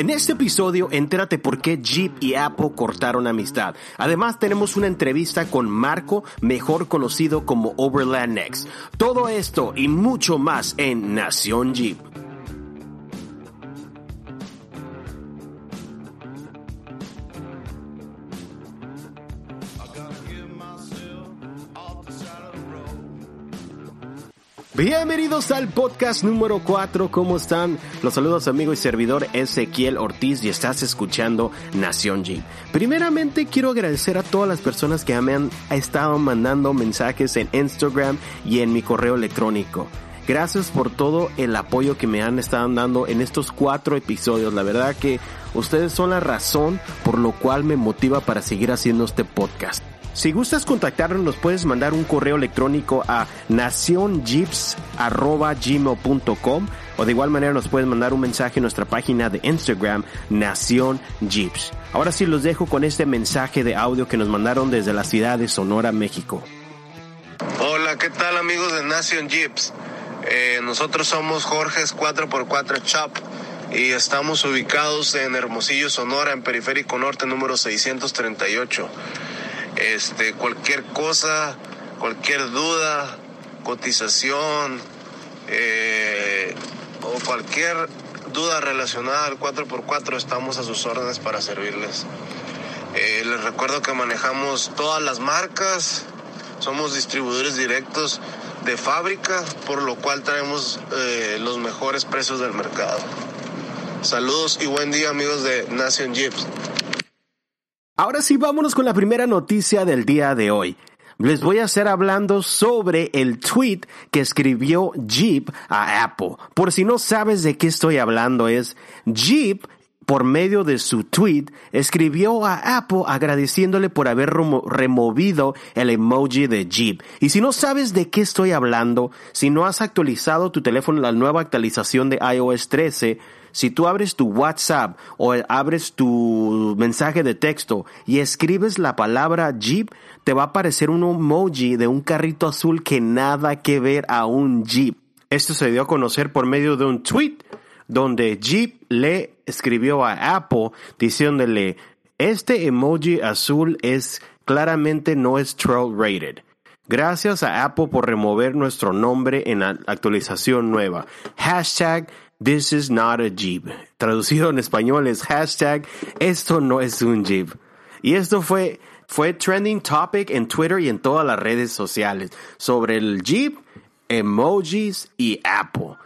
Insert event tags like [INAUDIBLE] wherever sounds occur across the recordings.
En este episodio, entérate por qué Jeep y Apple cortaron amistad. Además, tenemos una entrevista con Marco, mejor conocido como Overland Next. Todo esto y mucho más en Nación Jeep. Bienvenidos al podcast número 4, ¿cómo están? Los saludos amigo y servidor Ezequiel Ortiz y estás escuchando Nación Jeep. Primeramente quiero agradecer a todas las personas que me han estado mandando mensajes en Instagram y en mi correo electrónico. Gracias por todo el apoyo que me han estado dando en estos cuatro episodios. La verdad que ustedes son la razón por lo cual me motiva para seguir haciendo este podcast. Si gustas contactarnos, nos puedes mandar un correo electrónico a nacionjeeps.gmail.com o de igual manera nos puedes mandar un mensaje en nuestra página de Instagram, Nación Jeeps. Ahora sí los dejo con este mensaje de audio que nos mandaron desde la ciudad de Sonora, México. Hola, ¿qué tal amigos de Nación Jeeps? Eh, nosotros somos Jorge's 4x4 Chop y estamos ubicados en Hermosillo, Sonora, en Periférico Norte número 638. Este, cualquier cosa, cualquier duda, cotización eh, o cualquier duda relacionada al 4x4 estamos a sus órdenes para servirles. Eh, les recuerdo que manejamos todas las marcas, somos distribuidores directos de fábrica, por lo cual traemos eh, los mejores precios del mercado. Saludos y buen día amigos de Nation Jeeps. Ahora sí, vámonos con la primera noticia del día de hoy. Les voy a estar hablando sobre el tweet que escribió Jeep a Apple. Por si no sabes de qué estoy hablando, es Jeep por medio de su tweet, escribió a Apple agradeciéndole por haber removido el emoji de Jeep. Y si no sabes de qué estoy hablando, si no has actualizado tu teléfono la nueva actualización de iOS 13, si tú abres tu WhatsApp o abres tu mensaje de texto y escribes la palabra Jeep, te va a aparecer un emoji de un carrito azul que nada que ver a un Jeep. Esto se dio a conocer por medio de un tweet donde Jeep le escribió a Apple diciéndole, este emoji azul es claramente no es troll rated. Gracias a Apple por remover nuestro nombre en la actualización nueva. Hashtag This is not a Jeep. Traducido en español es hashtag esto no es un Jeep. Y esto fue, fue trending topic en Twitter y en todas las redes sociales sobre el Jeep, emojis y Apple.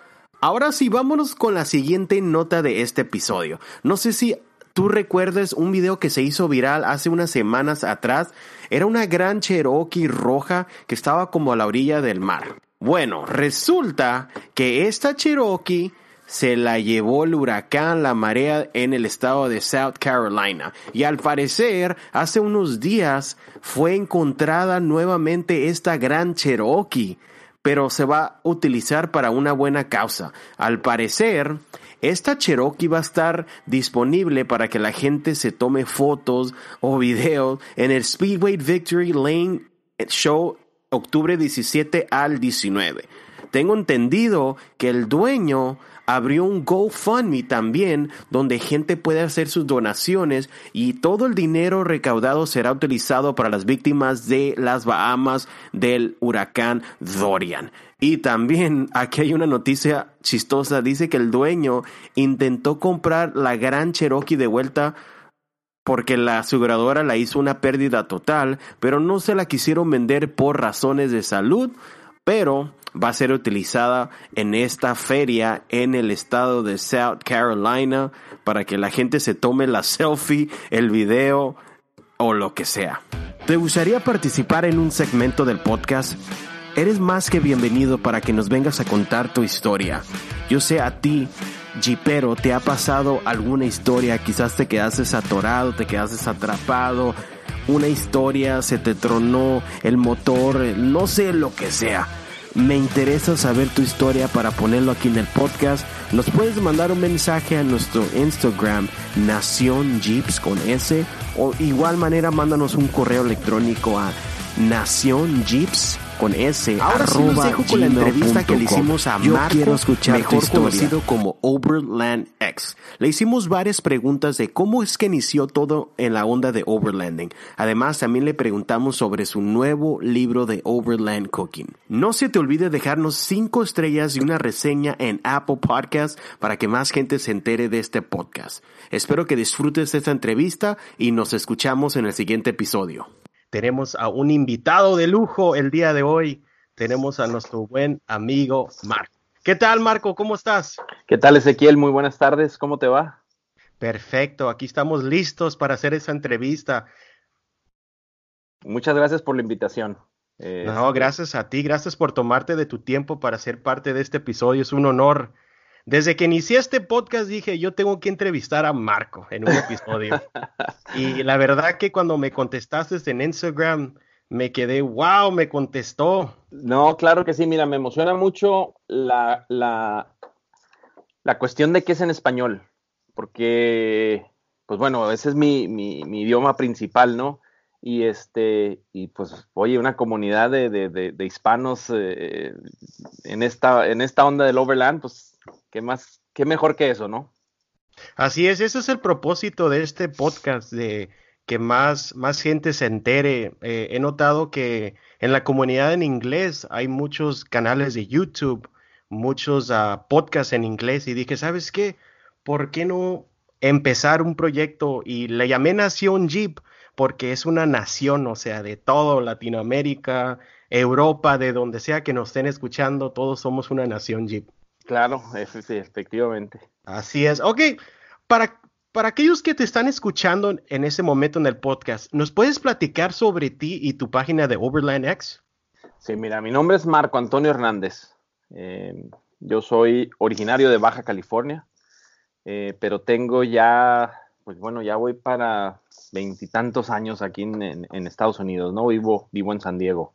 Ahora sí, vámonos con la siguiente nota de este episodio. No sé si tú recuerdes un video que se hizo viral hace unas semanas atrás. Era una gran Cherokee roja que estaba como a la orilla del mar. Bueno, resulta que esta Cherokee se la llevó el huracán La Marea en el estado de South Carolina. Y al parecer, hace unos días fue encontrada nuevamente esta gran Cherokee, pero se va a utilizar para una buena causa. Al parecer, esta Cherokee va a estar disponible para que la gente se tome fotos o videos en el Speedway Victory Lane Show octubre 17 al 19. Tengo entendido que el dueño abrió un GoFundMe también donde gente puede hacer sus donaciones y todo el dinero recaudado será utilizado para las víctimas de las Bahamas del huracán Dorian. Y también [LAUGHS] aquí hay una noticia chistosa, dice que el dueño intentó comprar la gran Cherokee de vuelta porque la aseguradora la hizo una pérdida total, pero no se la quisieron vender por razones de salud, pero va a ser utilizada en esta feria en el estado de South Carolina para que la gente se tome la selfie, el video o lo que sea. ¿Te gustaría participar en un segmento del podcast? Eres más que bienvenido para que nos vengas a contar tu historia. Yo sé a ti, Jeepero, te ha pasado alguna historia, quizás te quedaste atorado, te quedaste atrapado, una historia, se te tronó el motor, no sé lo que sea me interesa saber tu historia para ponerlo aquí en el podcast. Nos puedes mandar un mensaje a nuestro Instagram, Nación Jeeps con S, o igual manera mándanos un correo electrónico a nacionjeeps con S. Ahora sí los dejo con la entrevista que le hicimos a Yo Marco, quiero escuchar mejor conocido como Overland X. Le hicimos varias preguntas de cómo es que inició todo en la onda de overlanding. Además, también le preguntamos sobre su nuevo libro de Overland Cooking. No se te olvide dejarnos cinco estrellas y una reseña en Apple Podcast para que más gente se entere de este podcast. Espero que disfrutes esta entrevista y nos escuchamos en el siguiente episodio. Tenemos a un invitado de lujo el día de hoy. Tenemos a nuestro buen amigo Marco. ¿Qué tal, Marco? ¿Cómo estás? ¿Qué tal, Ezequiel? Muy buenas tardes. ¿Cómo te va? Perfecto. Aquí estamos listos para hacer esa entrevista. Muchas gracias por la invitación. no, gracias a ti. Gracias por tomarte de tu tiempo para ser parte de este episodio. Es un honor desde que inicié este podcast dije, yo tengo que entrevistar a Marco en un episodio. [LAUGHS] y la verdad que cuando me contestaste en Instagram, me quedé, wow, me contestó. No, claro que sí, mira, me emociona mucho la, la, la cuestión de que es en español, porque, pues bueno, ese es mi, mi, idioma principal, ¿no? Y este, y pues, oye, una comunidad de, de, de, hispanos eh, en, esta, en esta onda del Overland, pues ¿Qué más, qué mejor que eso, no? Así es, ese es el propósito de este podcast, de que más, más gente se entere. Eh, he notado que en la comunidad en inglés hay muchos canales de YouTube, muchos uh, podcasts en inglés y dije, ¿sabes qué? ¿Por qué no empezar un proyecto? Y le llamé Nación Jeep porque es una nación, o sea, de todo Latinoamérica, Europa, de donde sea que nos estén escuchando, todos somos una nación Jeep. Claro, sí, efectivamente. Así es. Ok, para, para aquellos que te están escuchando en ese momento en el podcast, ¿nos puedes platicar sobre ti y tu página de Overland X? Sí, mira, mi nombre es Marco Antonio Hernández. Em, yo soy originario de Baja California, eh, pero tengo ya, pues bueno, ya voy para veintitantos años aquí en, Estados Unidos, ¿no? Vivo, vivo en San Diego.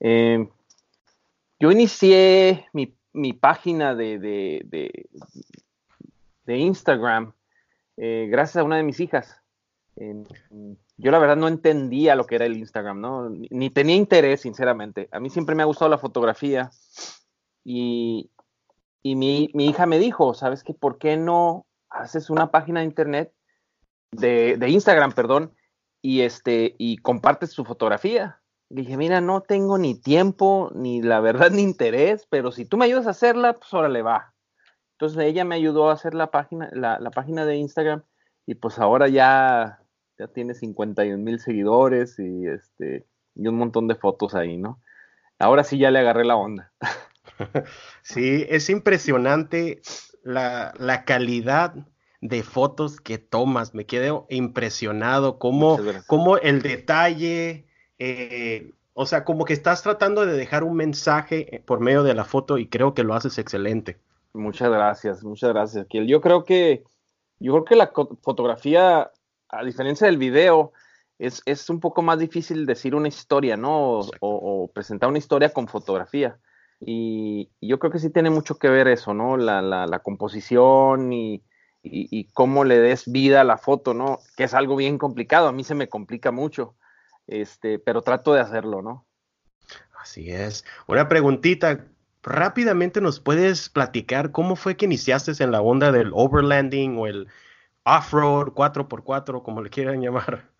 Em, yo inicié mi mi página de, de, de, Instagram eh, gracias a una de mis hijas. yo la verdad no entendía lo que era el Instagram, ¿no? Ni, tenía interés, sinceramente. A mí siempre me ha gustado la fotografía y, y mi, mi, hija me dijo, ¿sabes qué? ¿Por qué no haces una página de internet, de, de Instagram, perdón, y, este, y compartes su fotografía? Dije, mira, no tengo ni tiempo, ni la verdad, ni interés, pero si tú me ayudas a hacerla, pues órale va. Entonces ella me ayudó a hacer la página, la, página de Instagram y pues ahora ya, ya tiene 51 mil seguidores y, este, y un montón de fotos ahí, ¿no? Ahora sí ya le agarré la onda. [LAUGHS] Sí, es impresionante la, la calidad de fotos que tomas. Me quedo impresionado cómo, cómo el detalle, eh, o sea, como que estás tratando de dejar un mensaje por medio de la foto y creo que lo haces excelente. Muchas gracias, muchas gracias, Kiel. Yo creo que, yo creo que la fotografía, a diferencia del video, es, es un poco más difícil decir una historia, ¿no? O, presentar una historia con fotografía. Y, yo creo que sí tiene mucho que ver eso, ¿no? La, la, la composición y, y, y, cómo le des vida a la foto, ¿no? Que es algo bien complicado. A mí se me complica mucho este, pero trato de hacerlo, ¿no? Así es. Una preguntita, rápidamente nos puedes platicar cómo fue que iniciaste en la onda del overlanding o el off-road 4x4, como le quieran llamar.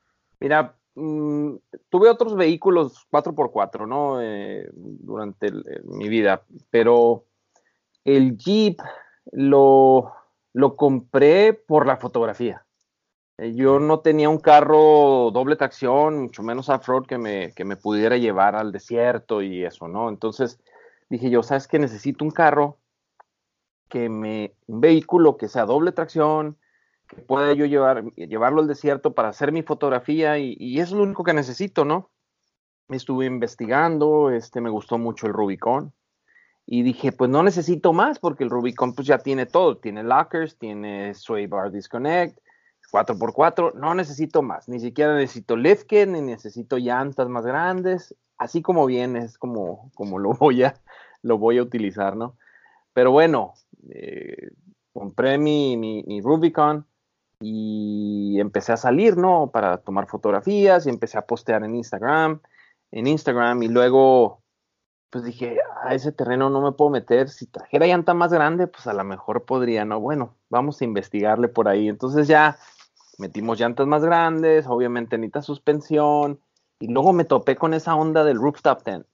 Mira, mm, tuve otros vehículos 4x4, ¿no? Eh, durante mi vida, pero el Jeep lo, lo compré por la fotografía. Eh, yo no tenía un carro doble tracción, mucho menos off-road que me, que me pudiera llevar al desierto y eso, ¿no? Entonces dije yo, ¿sabes qué? Necesito un carro que me, un vehículo que sea doble tracción, que pueda yo llevar, llevarlo al desierto para hacer mi fotografía y, y es lo único que necesito, ¿no? Estuve investigando, este, me gustó mucho el Rubicon y dije, pues no necesito más porque el Rubicon pues ya tiene todo, tiene lockers, tiene Sway Bar Disconnect, 4x4, no necesito más, ni siquiera necesito liftkit, ni necesito llantas más grandes, así como viene, es como, como lo, voy a, lo voy a utilizar, ¿no? Pero bueno, eh, compré mi, mi, Rubicon y empecé a salir, ¿no? Para tomar fotografías y empecé a postear en Instagram, en Instagram y luego pues dije, a ese terreno no me puedo meter. Si trajera llanta más grande, pues a lo mejor podría, ¿no? Bueno, vamos a investigarle por ahí. Entonces ya metimos llantas más grandes, obviamente necesita suspensión. Y luego me topé con esa onda del rooftop tent.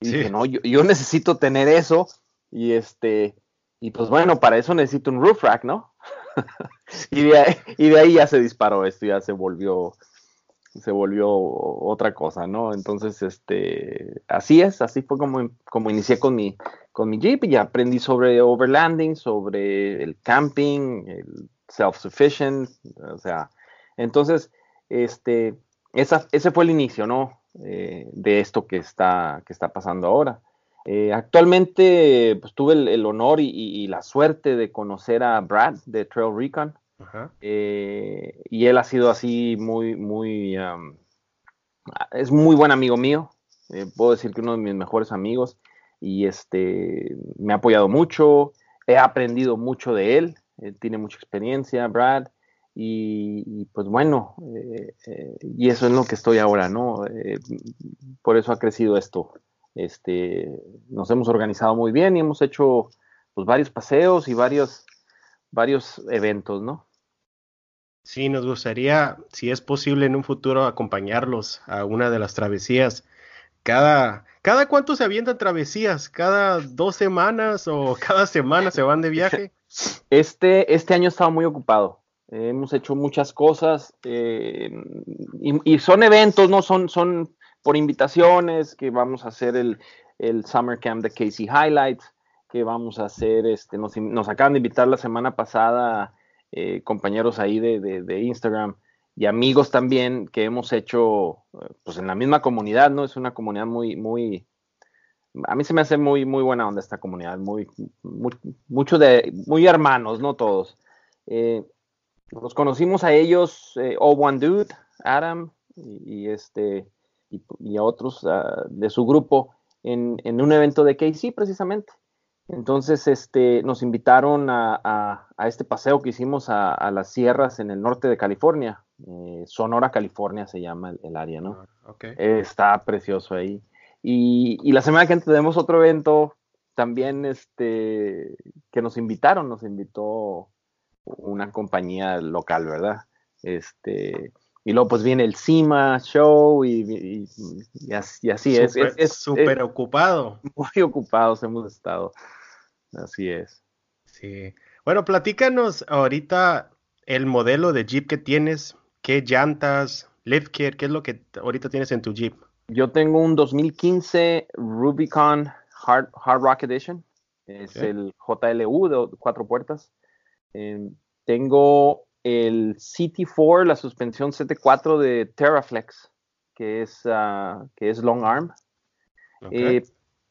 Y dije, no, yo, necesito tener eso. Y este, y pues bueno, para eso necesito un roof rack, ¿no? [LAUGHS] y, de ahí, y de ahí ya se disparó esto, ya se volvió se volvió otra cosa, ¿no? Entonces, este, así es, así fue como, como inicié con mi, con mi Jeep y ya aprendí sobre overlanding, sobre el camping, el self-sufficient, o sea, entonces, este, esa, ese fue el inicio, ¿no? Eh, de esto que está, que está pasando ahora. Eh, actualmente, pues tuve el, honor y, y, la suerte de conocer a Brad de Trail Recon. Eh, y él ha sido así muy, muy, es muy buen amigo mío. Puedo decir que uno de mis mejores amigos. Y este, me ha apoyado mucho. He aprendido mucho de él. Tiene mucha experiencia, Brad. Y, pues bueno, eh, y eso es lo que estoy ahora, ¿no? por eso ha crecido esto. Este, nos hemos organizado muy bien y hemos hecho pues varios paseos y varios, varios eventos, ¿no? Sí, nos gustaría, si es posible en un futuro, acompañarlos a una de las travesías. Cada, cada cuánto se avientan travesías, cada dos semanas o [LAUGHS] cada semana se van de viaje. Este, este año estaba muy ocupado. hemos hecho muchas cosas eh, y, son eventos, no son, son por invitaciones que vamos a hacer el, el Summer Camp de Casey Highlights, que vamos a hacer, este, nos, nos acaban de invitar la semana pasada eh, compañeros ahí de, Instagram y amigos también que hemos hecho eh, pues en la misma comunidad, ¿no? Es una comunidad muy, muy, a mí se me hace muy, muy buena onda esta comunidad, muy, mucho de, muy hermanos, ¿no? Todos. Eh, los conocimos a ellos, All One Dude, Adam y, este, y, a otros ah, de su grupo en, en un evento de KC precisamente. Entonces, este, nos invitaron a, este paseo que hicimos a, las sierras en el norte de California. Eh, Sonora, California se llama el, área, ¿no? Ah, está precioso ahí. Y, la semana que tenemos otro evento también este, que nos invitaron, nos invitó una compañía local, ¿verdad? Este, y luego pues viene el CIMA Show y, así, es. Es súper ocupado. Muy ocupados hemos estado. Así es. Sí. Bueno, platícanos ahorita el modelo de Jeep que tienes, qué llantas, lift kit, qué es lo que ahorita tienes en tu Jeep. Yo tengo un 2015 Rubicon Hard, Hard Rock Edition. Es el JLU de cuatro puertas. Em, tengo el CT4, la suspensión CT4 de Terraflex, que es, ah, que es long arm. Eh,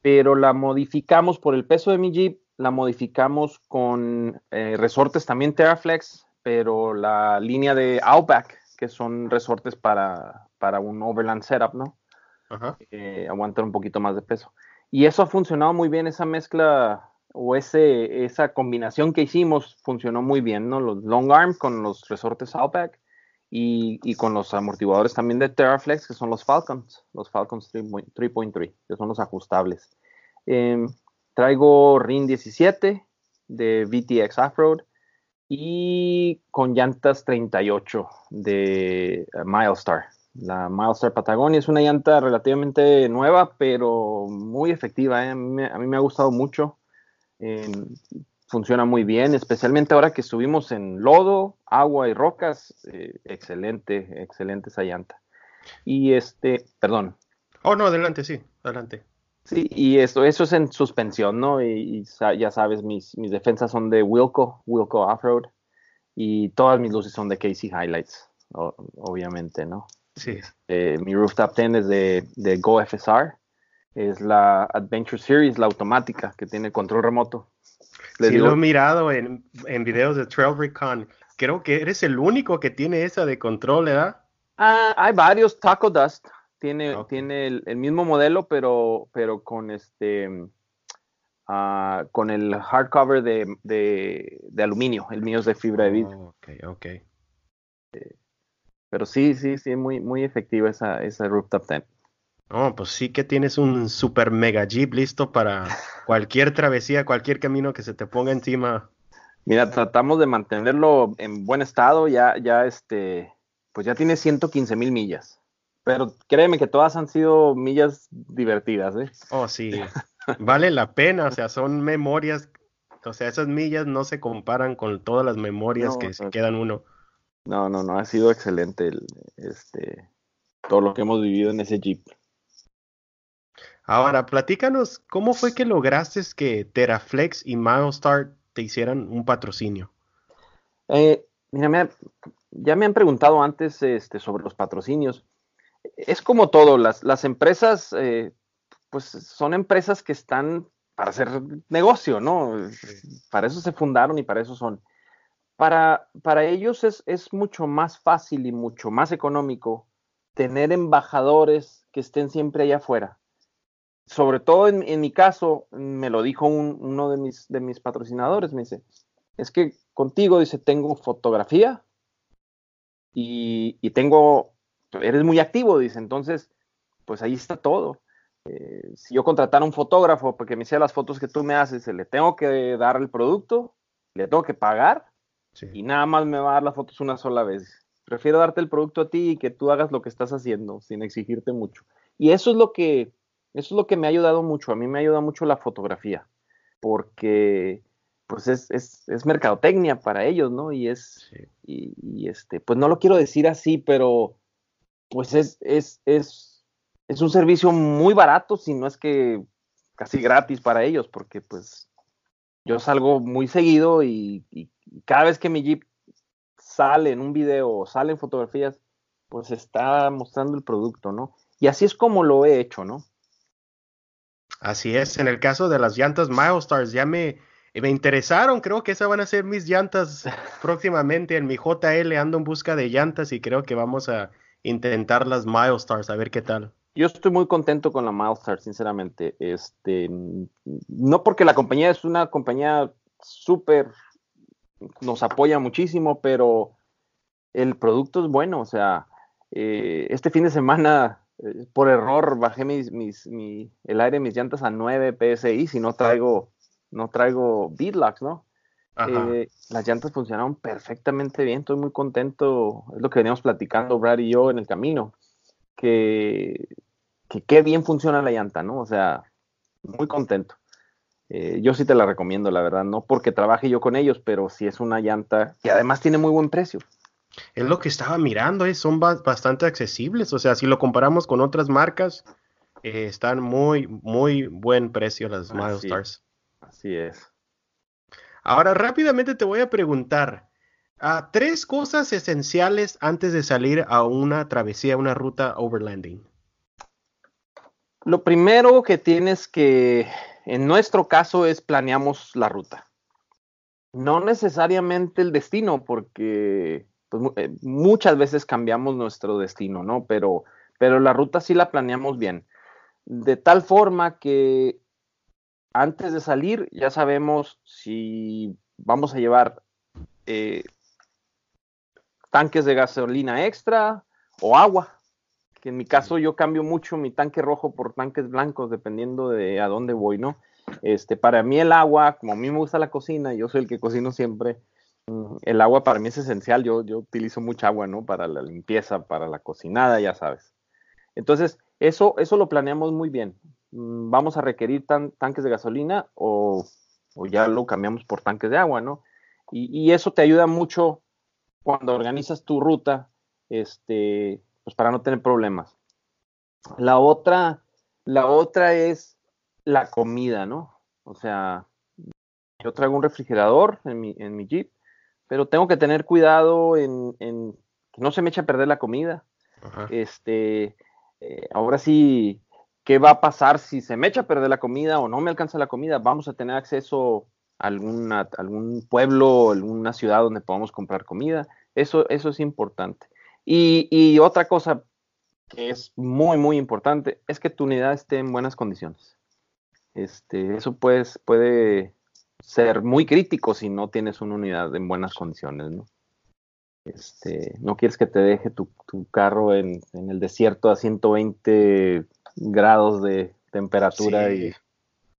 pero la modificamos por el peso de mi Jeep la modificamos con eh, resortes también Terraflex, pero la línea de Outback, que son resortes para, para un overland setup, ¿no? Ajá. Eh, aguantar un poquito más de peso. Y eso ha funcionado muy bien, esa mezcla o ese, esa combinación que hicimos funcionó muy bien, ¿no? Los long arm con los resortes Outback y, y con los amortiguadores también de Terraflex, que son los Falcons, los Falcons 3.3, que son los ajustables. Eh, Traigo RIN 17 de VTX Offroad y con llantas 38 de eh, Milestar. La Milestar Patagonia es una llanta relativamente nueva, pero muy efectiva. ¿eh? A, mí me, ha gustado mucho. Funciona muy bien, especialmente ahora que estuvimos en lodo, agua y rocas. Eh, excelente, excelente esa llanta. Y este, perdón. Oh, no, adelante, sí, adelante. Sí, y eso, eso es en suspensión, ¿no? Y, ya sabes, mis, mis defensas son de Wilco, Wilco Offroad, y todas mis luces son de Casey Highlights, obviamente, ¿no? Sí. Eh, mi rooftop 10 es de, de Go FSR, es la Adventure Series, la automática, que tiene control remoto. sí, lo he mirado en, en videos de Trail Recon. Creo que eres el único que tiene esa de control, ¿verdad? Ah, hay varios, Taco Dust, tiene, tiene el, mismo modelo, pero, pero con este uh, con el hardcover de, de, aluminio. El mío es de fibra de vidrio. ok, ok. Eh, pero sí, sí, sí, muy, muy efectiva esa, esa rooftop tent. Oh, pues sí que tienes un super mega jeep listo para cualquier travesía, cualquier camino que se te ponga encima. Mira, tratamos de mantenerlo en buen estado, ya, ya este, pues ya tiene 115 mil millas. Pero créeme que todas han sido millas divertidas, ¿eh? Oh, sí. [LAUGHS] Vale la pena, o sea, son memorias, o sea, esas millas no se comparan con todas las memorias que se quedan uno. No, no, no, ha sido excelente el, este, todo lo que hemos vivido en ese Jeep. Ahora, platícanos, ¿cómo fue que lograste que Teraflex y Milestar te hicieran un patrocinio? Eh, mira, ya me han preguntado antes este, sobre los patrocinios. Es como todo, las, las empresas, eh, pues son empresas que están para hacer negocio, ¿no? Para eso se fundaron y para eso son. Para, para ellos es, es mucho más fácil y mucho más económico tener embajadores que estén siempre allá afuera sobre todo en, mi caso, me lo dijo uno de mis, de mis patrocinadores, me dice, es que contigo, dice, tengo fotografía y, tengo, eres muy activo, dice, entonces, pues ahí está todo. Eh, si yo contratara un fotógrafo porque me hiciera las fotos que tú me haces, le tengo que dar el producto, le tengo que pagar y nada más me va a dar las fotos una sola vez. Prefiero darte el producto a ti y que tú hagas lo que estás haciendo sin exigirte mucho. Y eso es lo que, eso es lo que me ha ayudado mucho. A mí me ha ayudado mucho la fotografía, porque pues es, es, es mercadotecnia para ellos, ¿no? Y es, y, este, pues no lo quiero decir así, pero pues es, es, es, es un servicio muy barato, si no es que casi gratis para ellos, porque pues yo salgo muy seguido y, y cada vez que mi Jeep sale en un video o sale en fotografías, pues está mostrando el producto, ¿no? Y así es como lo he hecho, ¿no? Así es, en el caso de las llantas Milestars, ya me, me interesaron, creo que esas van a ser mis llantas [LAUGHS] próximamente en mi JL, ando en busca de llantas y creo que vamos a intentar las Milestars, a ver qué tal. Yo estoy muy contento con la Milestar, sinceramente. Este, no porque la compañía es una compañía súper, nos apoya muchísimo, pero el producto es bueno. O sea, eh, este fin de semana eh, por error bajé mis, mis, mi, el aire de mis llantas a 9 PSI si no traigo, no traigo beadlocks, ¿no? Eh, las llantas funcionaron perfectamente bien, estoy muy contento, es lo que veníamos platicando Brad y yo en el camino, que, que qué bien funciona la llanta, ¿no? O sea, muy contento. Eh, yo sí te la recomiendo, la verdad, no porque trabaje yo con ellos, pero sí es una llanta que además tiene muy buen precio. Es lo que estaba mirando, eh, son bastante accesibles. O sea, si lo comparamos con otras marcas, eh, están muy, muy buen precio las Milestars. Así es. Ahora, rápidamente te voy a preguntar uh, tres cosas esenciales antes de salir a una travesía, una ruta overlanding. Lo primero que tienes que, en nuestro caso, es planeamos la ruta. No necesariamente el destino, porque pues, eh, muchas veces cambiamos nuestro destino, ¿no? Pero, pero la ruta sí la planeamos bien. De tal forma que antes de salir ya sabemos si vamos a llevar eh, tanques de gasolina extra o agua. Que en mi caso yo cambio mucho mi tanque rojo por tanques blancos dependiendo de a dónde voy, ¿no? Este, para mí el agua, como a mí me gusta la cocina, yo soy el que cocino siempre, el agua para mí es esencial. Yo, yo utilizo mucha agua, ¿no? Para la limpieza, para la cocinada, ya sabes. Entonces, eso, eso lo planeamos muy bien. Mm, vamos a requerir tanques de gasolina o, ya lo cambiamos por tanques de agua, ¿no? Y, eso te ayuda mucho cuando organizas tu ruta, este, pues para no tener problemas. La otra, la otra es la comida, ¿no? O sea, yo traigo un refrigerador en mi, en mi Jeep pero tengo que tener cuidado en, que no se me eche a perder la comida. Este, eh, ahora sí, ¿qué va a pasar si se me echa a perder la comida o no me alcanza la comida? Vamos a tener acceso a alguna, algún pueblo, alguna ciudad donde podamos comprar comida. Eso, eso es importante. Y, otra cosa que es muy, muy importante es que tu unidad esté en buenas condiciones. Este, eso pues, puede ser muy crítico si no tienes una unidad en buenas condiciones, ¿no? Este, no quieres que te deje tu, carro en, el desierto a 120 grados de temperatura y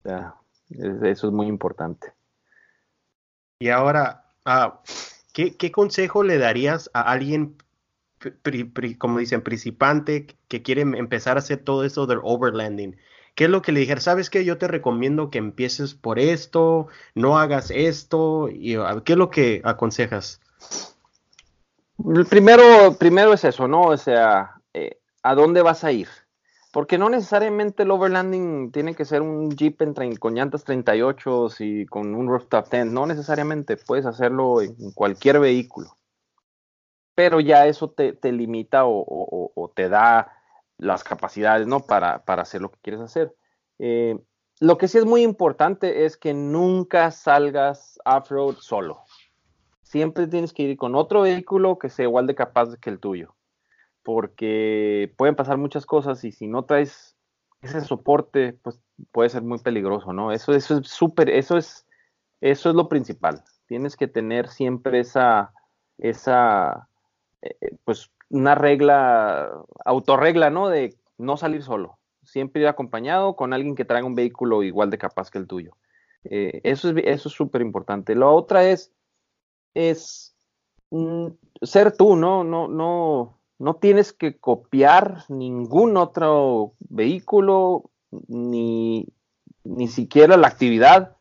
eso es muy importante. Y ahora, ah, ¿qué, consejo le darías a alguien, como dicen, principante que quiere empezar a hacer todo eso del overlanding? ¿Qué es lo que le dijera? ¿Sabes qué? Yo te recomiendo que empieces por esto, no hagas esto. Y, ah, ¿Qué es lo que aconsejas? Primero, primero es eso, ¿no? O sea, eh, ¿a dónde vas a ir? Porque no necesariamente el overlanding tiene que ser un Jeep con llantas 38 y con un rooftop tent. No necesariamente, puedes hacerlo en cualquier vehículo. Pero ya eso te, limita o, te da las capacidades, ¿no? Para, hacer lo que quieres hacer. Eh, lo que sí es muy importante es que nunca salgas off-road solo. Siempre tienes que ir con otro vehículo que sea igual de capaz que el tuyo porque pueden pasar muchas cosas y si no traes ese soporte, pues puede ser muy peligroso, ¿no? Eso, eso es súper, eso es, eso es lo principal. Tienes que tener siempre esa, esa, eh, pues una regla, autorregla, ¿no? De no salir solo. Siempre ir acompañado con alguien que traiga un vehículo igual de capaz que el tuyo. Eh, eso es eso es súper importante. La otra es, es mm, ser tú, ¿no? No, no, no tienes que copiar ningún otro vehículo, ni, ni siquiera la actividad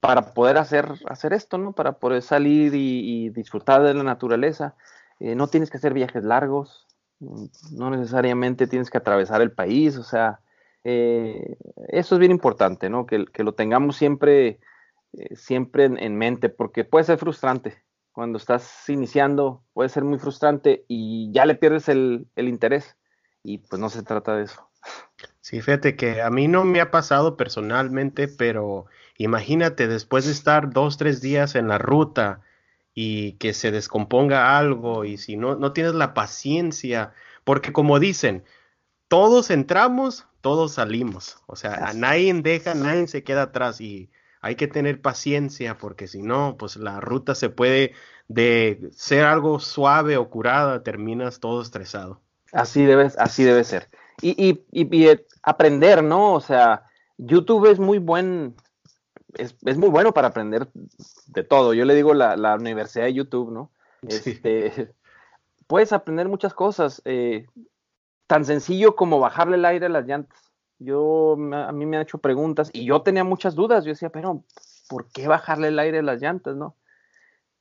para poder hacer, hacer esto, ¿no? Para poder salir y, disfrutar de la naturaleza. Eh, no tienes que hacer viajes largos, no necesariamente tienes que atravesar el país, o sea, eh, eso es bien importante, ¿no? Que, lo tengamos siempre, eh, siempre en, mente, porque puede ser frustrante cuando estás iniciando puede ser muy frustrante y ya le pierdes el, interés y pues no se trata de eso. Sí, fíjate que a mí no me ha pasado personalmente, pero imagínate después de estar dos, tres días en la ruta y que se descomponga algo y si no, no tienes la paciencia, porque como dicen, todos entramos, todos salimos, o sea, a nadie deja, nadie se queda atrás y hay que tener paciencia porque si no, pues la ruta se puede de ser algo suave o curada, terminas todo estresado. Así debe, así debe ser. Y, y, y, eh, aprender, ¿no? O sea, YouTube es muy buen, es, muy bueno para aprender de todo. Yo le digo la, la Universidad de YouTube, ¿no? Este, [LAUGHS] puedes aprender muchas cosas. Eh, tan sencillo como bajarle el aire a las llantas yo, a mí me han hecho preguntas y yo tenía muchas dudas. Yo decía, pero ¿por qué bajarle el aire a las llantas, no?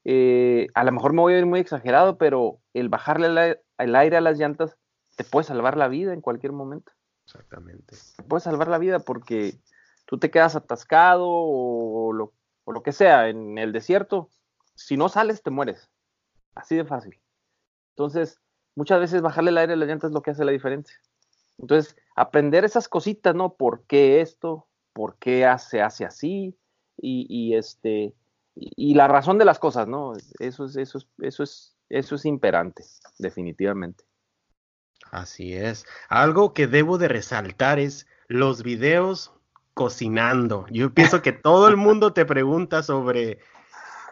Eh, a lo mejor me voy a ir muy exagerado, pero el bajarle el aire a las llantas te puede salvar la vida en cualquier momento. Exactamente. Te puede salvar la vida porque tú te quedas atascado o lo, o lo que sea en el desierto. Si no sales, te mueres. Así de fácil. Entonces, muchas veces bajarle el aire a las llantas es lo que hace la diferencia. Entonces, aprender esas cositas, ¿no? ¿Por qué esto? ¿Por qué se hace así? Y, este, y, la razón de las cosas, ¿no? Eso es, eso es, eso es, eso es imperante, definitivamente. Así es. Algo que debo de resaltar es los videos cocinando. Yo pienso que todo el mundo te pregunta sobre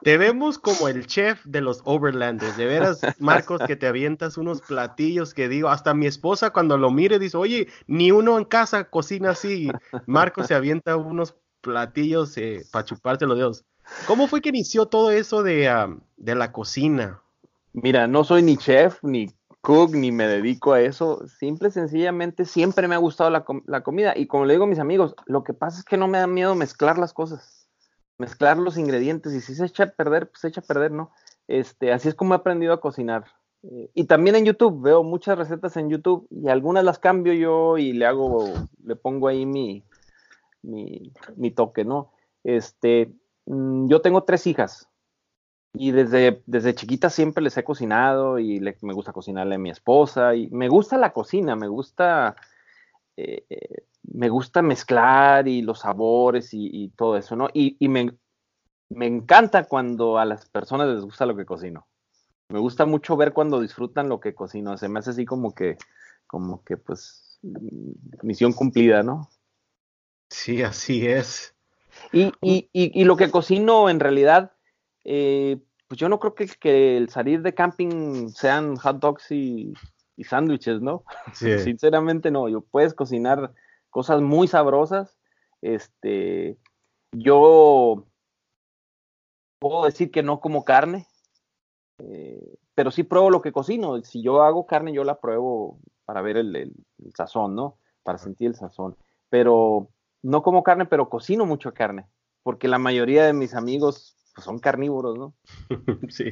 te vemos como el chef de los Overlanders. De veras, Marcos, que te avientas unos platillos que digo, hasta mi esposa cuando lo mire dice, oye, ni uno en casa cocina así. Marcos se avienta unos platillos eh, para chuparse los dedos. ¿Cómo fue que inició todo eso de, de la cocina? Mira, no soy ni chef, ni cook, ni me dedico a eso. Simple, sencillamente, siempre me ha gustado la, la comida. Y como le digo a mis amigos, lo que pasa es que no me da miedo mezclar las cosas mezclar los ingredientes y si se echa a perder, pues se echa a perder, ¿no? Este, así es como he aprendido a cocinar. Eh, y también en YouTube, veo muchas recetas en YouTube y algunas las cambio yo y le hago, le pongo ahí mi, mi, toque, ¿no? Este, mm, yo tengo tres hijas y desde, desde chiquita siempre les he cocinado y me gusta cocinarle a mi esposa y me gusta la cocina, me gusta eh, eh, me gusta mezclar y los sabores y, todo eso, ¿no? Y, me, encanta cuando a las personas les gusta lo que cocino. Me gusta mucho ver cuando disfrutan lo que cocino. Se me hace así como que, como que, pues, misión cumplida, ¿no? Sí, así es. Y, y lo que cocino en realidad, eh, pues yo no creo que, que, el salir de camping sean hot dogs y y sándwiches, ¿no? [LAUGHS] Sinceramente no, yo puedes cocinar cosas muy sabrosas. Este, yo puedo decir que no como carne, eh, pero sí pruebo lo que cocino. Si yo hago carne, yo la pruebo para ver el, sazón, ¿no? Para sentir el sazón. Pero no como carne, pero cocino mucho carne, porque la mayoría de mis amigos pues, son carnívoros, ¿no? [LAUGHS] sí.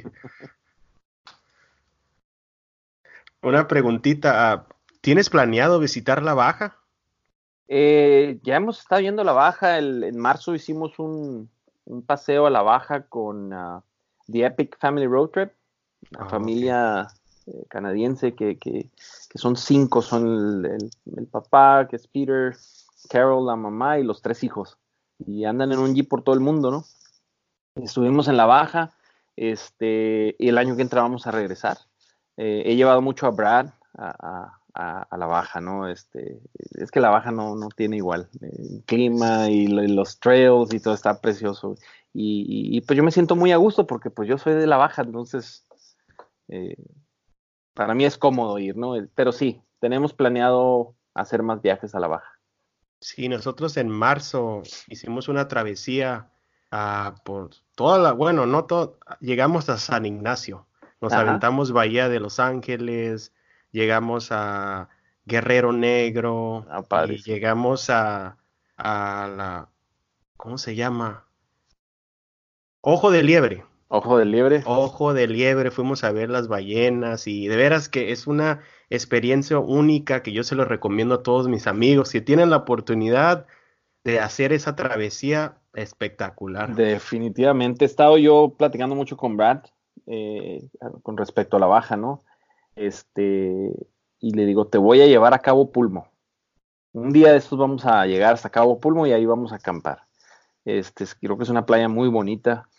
Una preguntita, ah, ¿tienes planeado visitar la Baja? Eh, ya hemos estado viendo la Baja, en marzo hicimos un, paseo a la Baja con uh, The Epic Family Road Trip, la ah, familia eh, canadiense que, son cinco, son el, papá, que es Peter, Carol, la mamá y los tres hijos. Y andan en un jeep por todo el mundo, ¿no? Estuvimos en la Baja, este, y el año que entra vamos a regresar. Eh, he llevado mucho a Brad a, la baja, ¿no? Este, es que la baja no, no tiene igual. El clima y, los trails y todo está precioso. Y, pues yo me siento muy a gusto porque pues yo soy de la baja, entonces eh, para mí es cómodo ir, ¿no? Pero sí, tenemos planeado hacer más viajes a la baja. Sí, nosotros en marzo hicimos una travesía por toda la, bueno, no todo, llegamos a San Ignacio. Nos aventamos Bahía de Los Ángeles, llegamos a Guerrero Negro, ah, y llegamos a, a la, ¿cómo se llama? Ojo de Liebre. Ojo de Liebre. Ojo de Liebre, fuimos a ver las ballenas y de veras que es una experiencia única que yo se lo recomiendo a todos mis amigos. Si tienen la oportunidad de hacer esa travesía espectacular. Definitivamente. He estado yo platicando mucho con Brad eh, con respecto a la baja, ¿no? Este, y le digo, te voy a llevar a Cabo Pulmo. Un día de estos vamos a llegar hasta Cabo Pulmo y ahí vamos a acampar. Este, creo que es una playa muy bonita.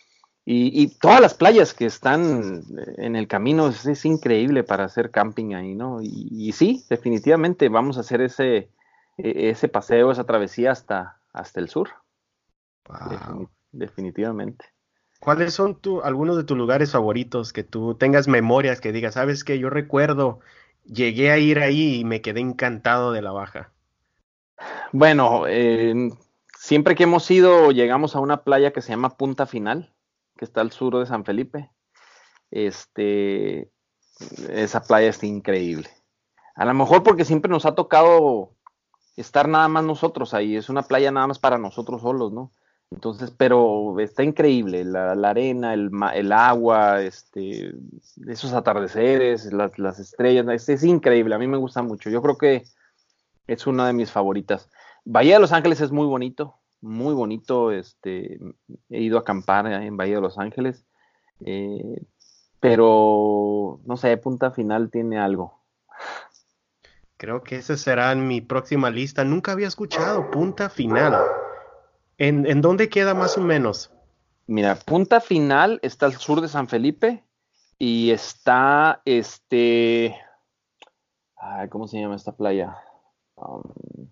Y, todas las playas que están en el camino es, increíble para hacer camping ahí, ¿no? Y, sí, definitivamente vamos a hacer ese, e, ese paseo, esa travesía hasta, hasta el sur. Definitivamente. ¿Cuáles son tu, algunos de tus lugares favoritos que tú tengas memorias que digas, sabes que yo recuerdo, llegué a ir ahí y me quedé encantado de la baja? Bueno, siempre que hemos ido, llegamos a una playa que se llama Punta Final, que está al sur de San Felipe. Este, esa playa está increíble. A lo mejor porque siempre nos ha tocado estar nada más nosotros ahí, es una playa nada más para nosotros solos, ¿no? Entonces, pero está increíble, la, arena, el, el, agua, este, esos atardeceres, las, estrellas, es, increíble, a mí me gusta mucho, yo creo que es una de mis favoritas. Bahía de Los Ángeles es muy bonito, muy bonito, este, he ido a acampar en Bahía de Los Ángeles, eh, pero no sé, Punta Final tiene algo. Creo que ese será en mi próxima lista, nunca había escuchado Punta Final. ¿En, dónde queda más o menos? Mira, Punta Final está al sur de San Felipe y está, este, ¿cómo se llama esta playa? Um,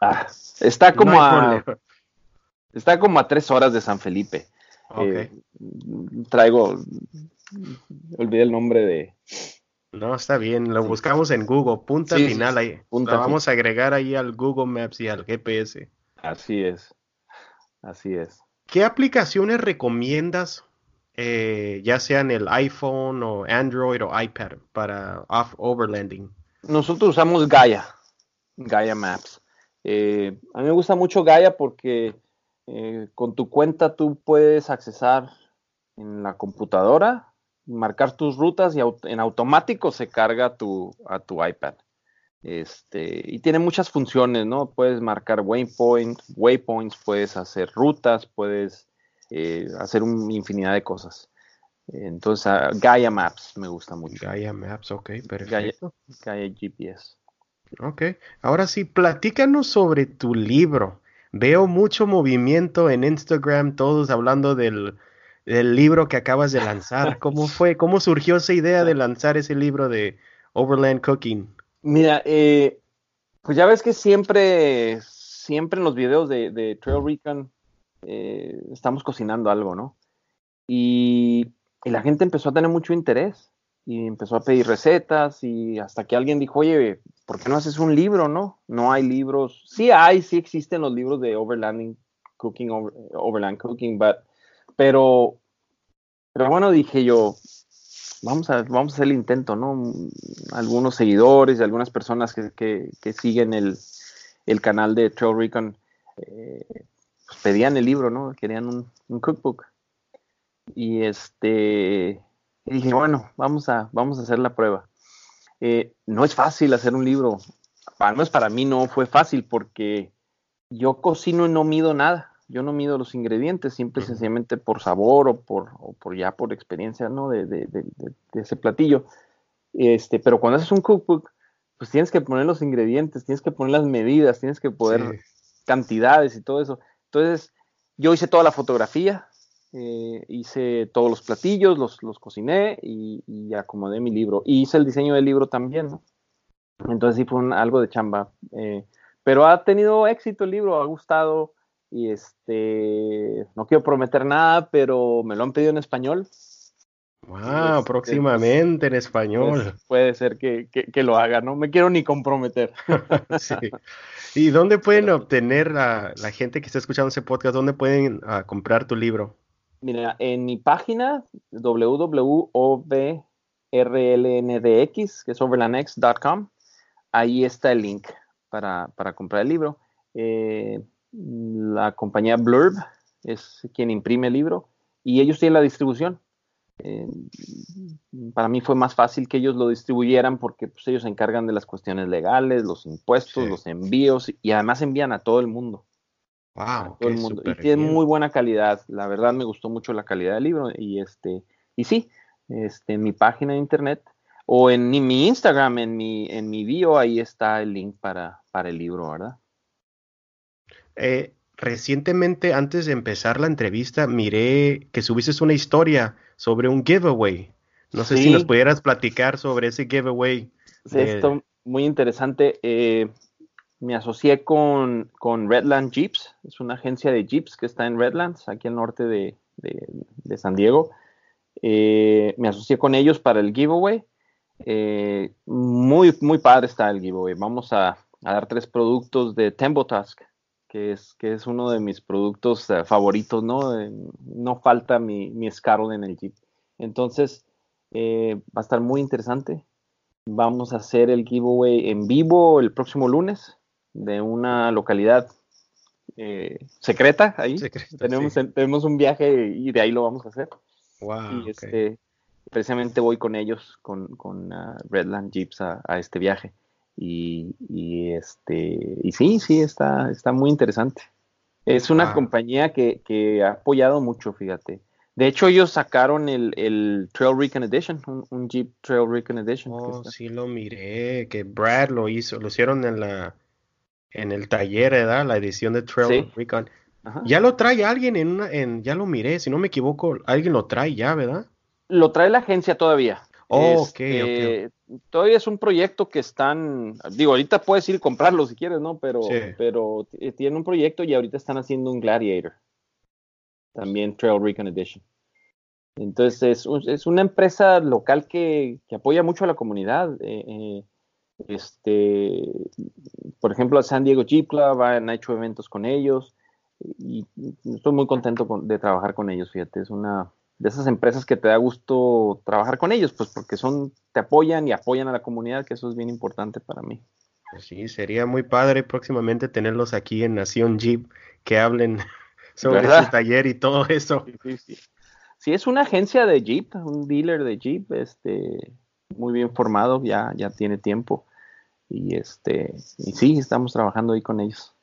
ah, está como a, está como a tres horas de San Felipe. Eh, traigo, olvidé el nombre de. No, está bien, lo buscamos en Google, punta final ahí. vamos a agregar ahí al Google Maps y al GPS. Así es, así es. ¿Qué aplicaciones recomiendas, eh, ya sea en el iPhone o Android o iPad, para off overlanding? Nosotros usamos Gaia, Gaia Maps. Eh, a mí me gusta mucho Gaia porque eh, con tu cuenta tú puedes accesar en la computadora, marcar tus rutas y en automático se carga tu, a tu iPad. Este, y tiene muchas funciones, ¿no? Puedes marcar waypoints, waypoints, puedes hacer rutas, puedes eh, hacer una infinidad de cosas. Entonces, ah, Gaia Maps me gusta mucho. Gaia Maps, ok, perfecto. Gaia, GPS. Ok, ahora sí, platícanos sobre tu libro. Veo mucho movimiento en Instagram, todos hablando del, del libro que acabas de lanzar. [LAUGHS] ¿Cómo fue? ¿Cómo surgió esa idea de lanzar ese libro de Overland Cooking? Mira, eh, pues ya ves que siempre, siempre en los videos de, Trail Recon eh, estamos cocinando algo, ¿no? Y, la gente empezó a tener mucho interés. y empezó a pedir recetas y hasta que alguien dijo, oye, ¿por qué no haces un libro, no? No hay libros. Sí hay, sí existen los libros de overlanding cooking, overland cooking, but, pero, pero bueno, dije yo, vamos a, vamos a hacer el intento, ¿no? Algunos seguidores y algunas personas que, que, siguen el, el, canal de Trail Recon eh, pues pedían el libro, ¿no? Querían un, un cookbook. Y este, dije, bueno, vamos a, vamos a hacer la prueba. Eh, no es fácil hacer un libro. Al menos para mí no fue fácil porque yo cocino y no mido nada. Yo no mido los ingredientes, simple y sencillamente por sabor o por, o por ya por experiencia ¿no? de, de, de, ese platillo. Este, pero cuando haces un cookbook, pues tienes que poner los ingredientes, tienes que poner las medidas, tienes que poner cantidades y todo eso. Entonces, yo hice toda la fotografía, eh, hice todos los platillos, los, los cociné y, acomodé mi libro. Y hice el diseño del libro también, ¿no? Entonces sí fue algo de chamba. Eh, pero ha tenido éxito el libro, ha gustado y este, no quiero prometer nada, pero me lo han pedido en español. Wow, este, próximamente en español. Pues, puede ser que, que, lo haga, no me quiero ni comprometer. [LAUGHS] sí. ¿Y dónde pueden obtener a la gente que está escuchando ese podcast? ¿Dónde pueden ah, comprar tu libro? Mira, en mi página www.obrlndx, que es overlandx.com, ahí está el link para, comprar el libro. Eh, la compañía Blurb es quien imprime el libro y ellos tienen la distribución. Eh, para mí fue más fácil que ellos lo distribuyeran porque pues, ellos se encargan de las cuestiones legales, los impuestos, los envíos y además envían a todo el mundo. Wow, todo el mundo. Y tiene muy buena calidad. La verdad me gustó mucho la calidad del libro. Y este, y sí, este, en mi página de internet o en mi Instagram, en mi, en mi bio, ahí está el link para, para el libro, ¿verdad? Eh, recientemente, antes de empezar la entrevista, miré que subiste una historia sobre un giveaway. No sé si nos pudieras platicar sobre ese giveaway. Sí, esto muy interesante. Eh, me asocié con, Redland Jeeps, es una agencia de Jeeps que está en Redlands, aquí al norte de, San Diego. Eh, me asocié con ellos para el giveaway. Eh, muy, muy padre está el giveaway. Vamos a, dar tres productos de Tembotask, que es, que es uno de mis productos eh, favoritos, ¿no? no falta mi, mi en el Jeep. Entonces, va a estar muy interesante. Vamos a hacer el giveaway en vivo el próximo lunes de una localidad eh, secreta ahí. tenemos, tenemos un viaje y de ahí lo vamos a hacer. Wow, y este, precisamente voy con ellos, con, con uh, Redland Jeeps a, este viaje. Y, y, este, y sí, sí, está, está muy interesante. Es una compañía que, que, ha apoyado mucho, fíjate. De hecho, ellos sacaron el, el Trail Recon Edition, un, Jeep Trail Recon Edition. Oh, sí lo miré, que Brad lo hizo, lo hicieron en la, en el taller, ¿verdad? La edición de Trail Recon. Ya lo trae alguien en una, en, ya lo miré, si no me equivoco, alguien lo trae ya, ¿verdad? Lo trae la agencia todavía. Oh, este, Todavía es un proyecto que están, digo, ahorita puedes ir a comprarlo si quieres, ¿no? Pero, pero tiene un proyecto y ahorita están haciendo un Gladiator. También Trail Recon Edition. Entonces, es, es una empresa local que, que, apoya mucho a la comunidad. Eh, eh, este, por ejemplo, San Diego Jeep Club han hecho eventos con ellos y estoy muy contento de trabajar con ellos, fíjate, es una de esas empresas que te da gusto trabajar con ellos, pues porque son, te apoyan y apoyan a la comunidad, que eso es bien importante para mí. Pues sí, sería muy padre próximamente tenerlos aquí en Nación Jeep, que hablen [LAUGHS] sobre su taller y todo eso. Sí, sí, sí. es una agencia de Jeep, un dealer de Jeep, este, muy bien formado, ya, ya tiene tiempo. Y este, y sí, estamos trabajando ahí con ellos.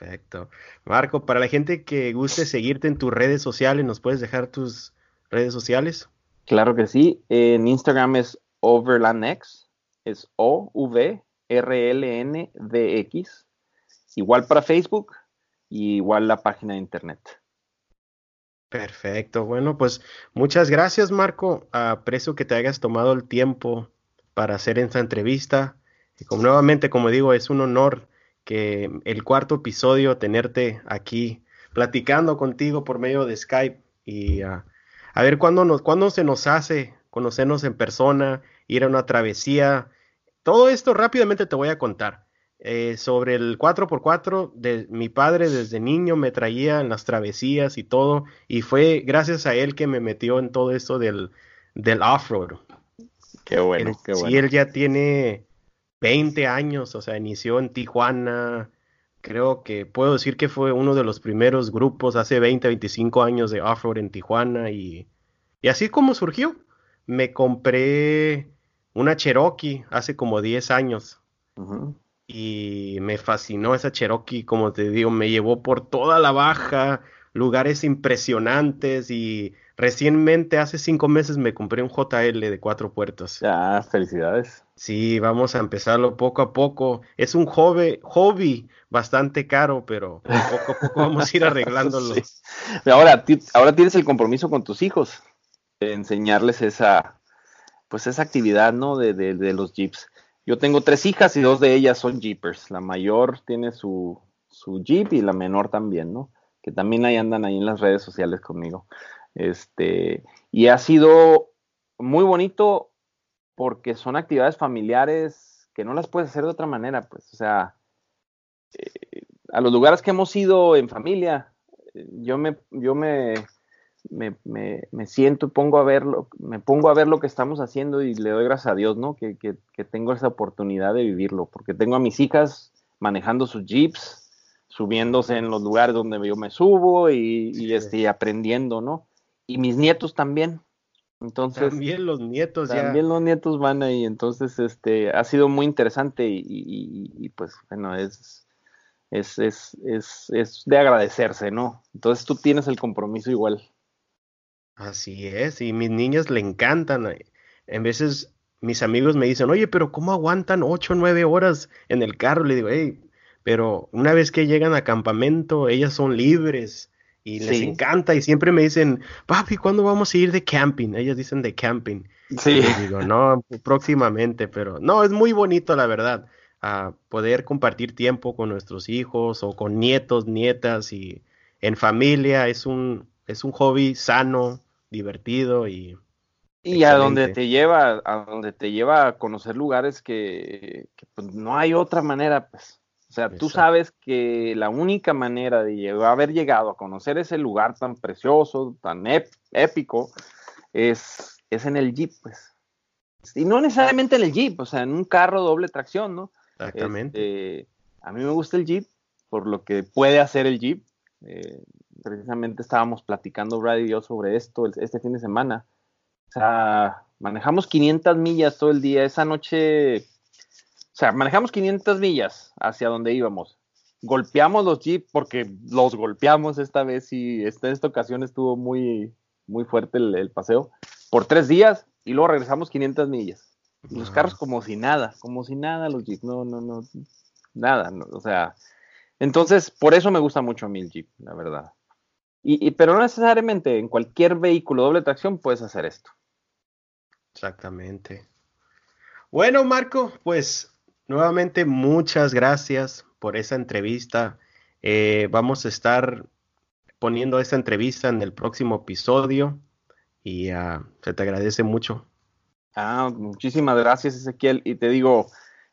Perfecto. Marco, para la gente que guste seguirte en tus redes sociales, ¿nos puedes dejar tus redes sociales? Claro que sí. En Instagram es OverlandX, es O-V-R-L-N-D-X. Igual para Facebook y igual la página de internet. Perfecto. Bueno, pues muchas gracias, Marco. Aprecio que te hayas tomado el tiempo para hacer esta entrevista. Y como nuevamente, como digo, es un honor que el cuarto episodio tenerte aquí platicando contigo por medio de Skype y ah, a ver cuándo nos cuándo se nos hace conocernos en persona, ir a una travesía. Todo esto rápidamente te voy a contar. Eh, sobre el 4x4, de, mi padre desde niño me traía en las travesías y todo, y fue gracias a él que me metió en todo esto del, del off-road. Qué bueno, qué bueno. Sí, él ya tiene 20 años, o sea, inició en Tijuana. Creo que puedo decir que fue uno de los primeros grupos hace 20, 25 años de off-road en Tijuana y, y así como surgió. Me compré una Cherokee hace como 10 años y me fascinó esa Cherokee, como te digo, me llevó por toda la baja, lugares impresionantes y recientemente hace cinco meses me compré un JL de cuatro puertas. Ya, felicidades. Sí, vamos a empezarlo poco a poco. Es un hobby, hobby bastante caro, pero poco a poco vamos a ir [LAUGHS] arreglándolo. Ahora, ahora tienes el compromiso con tus hijos de enseñarles esa, pues esa actividad, ¿no? De, de, de los jeeps. Yo tengo tres hijas y dos de ellas son Jeepers. La mayor tiene su, su Jeep y la menor también, ¿no? Que también ahí andan ahí en las redes sociales conmigo. Este, y ha sido muy bonito porque son actividades familiares que no las puedes hacer de otra manera, pues, o sea, eh, a los lugares que hemos ido en familia, eh, yo me, yo me, me, me, me, siento y pongo a verlo, me pongo a ver lo que estamos haciendo y le doy gracias a Dios, ¿no? Que, que, que, tengo esa oportunidad de vivirlo, porque tengo a mis hijas manejando sus jeeps, subiéndose en los lugares donde yo me subo y, y este, aprendiendo, ¿no? Y mis nietos también. Entonces, también los nietos también los nietos van ahí, entonces este ha sido muy interesante y, y, y pues bueno, es, es, es, es, es de agradecerse, ¿no? Entonces tú tienes el compromiso igual. Así es, y mis niñas le encantan. En veces mis amigos me dicen, oye, pero ¿cómo aguantan ocho o nueve horas en el carro? Le digo, hey, pero una vez que llegan a campamento, ellas son libres y les sí. encanta y siempre me dicen, papi, ¿cuándo vamos a ir de camping? Ellas dicen de camping. Sí. Y digo, no, próximamente, pero no, es muy bonito, la verdad, a poder compartir tiempo con nuestros hijos o con nietos, nietas y en familia. Es un, es un hobby sano, divertido y y a donde te lleva a donde te lleva a conocer lugares que, que pues, no hay otra manera pues o sea Exacto. tú sabes que la única manera de llegar, haber llegado a conocer ese lugar tan precioso tan ép épico es es en el jeep pues y no necesariamente en el jeep o sea en un carro doble tracción no exactamente este, a mí me gusta el jeep por lo que puede hacer el jeep eh, precisamente estábamos platicando Brad y yo sobre esto este fin de semana. O sea, manejamos 500 millas todo el día. Esa noche, sea, manejamos 500 millas hacia donde íbamos. Golpeamos los jeeps porque los golpeamos esta vez y esta, esta ocasión estuvo muy, muy fuerte el, el, paseo. Por tres días y luego regresamos 500 millas. Los carros como si nada, como si nada los jeeps. No, no, no, nada. No, o sea, entonces por eso me gusta mucho a mí el jeep, la verdad. Y, y, pero no necesariamente en cualquier vehículo doble tracción puedes hacer esto. Exactamente. Bueno, Marco, pues nuevamente muchas gracias por esa entrevista. Eh, vamos a estar poniendo esta entrevista en el próximo episodio y uh, se te agradece mucho. Ah, muchísimas gracias, Ezequiel. Y te digo,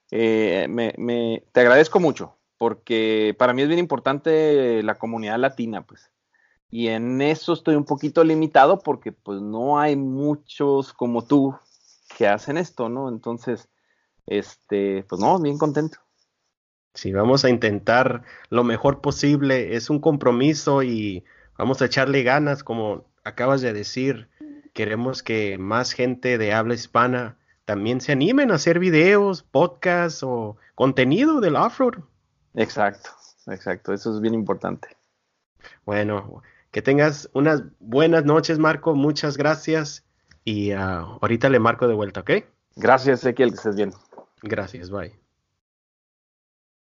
eh, me, te agradezco mucho porque para mí es bien importante la comunidad latina, pues y en eso estoy un poquito limitado porque pues no hay muchos como tú que hacen esto, ¿no? Entonces, este, pues no, bien contento. Sí, vamos a intentar lo mejor posible, es un compromiso y vamos a echarle ganas, como acabas de decir, queremos que más gente de habla hispana también se animen a hacer videos, podcasts o contenido del off-road. Exacto, exacto, eso es bien importante. Bueno, que tengas unas buenas noches, Marco. Muchas gracias. Y uh, ahorita le marco de vuelta, ¿ok? Gracias, Ezequiel, que estés bien. Gracias, bye.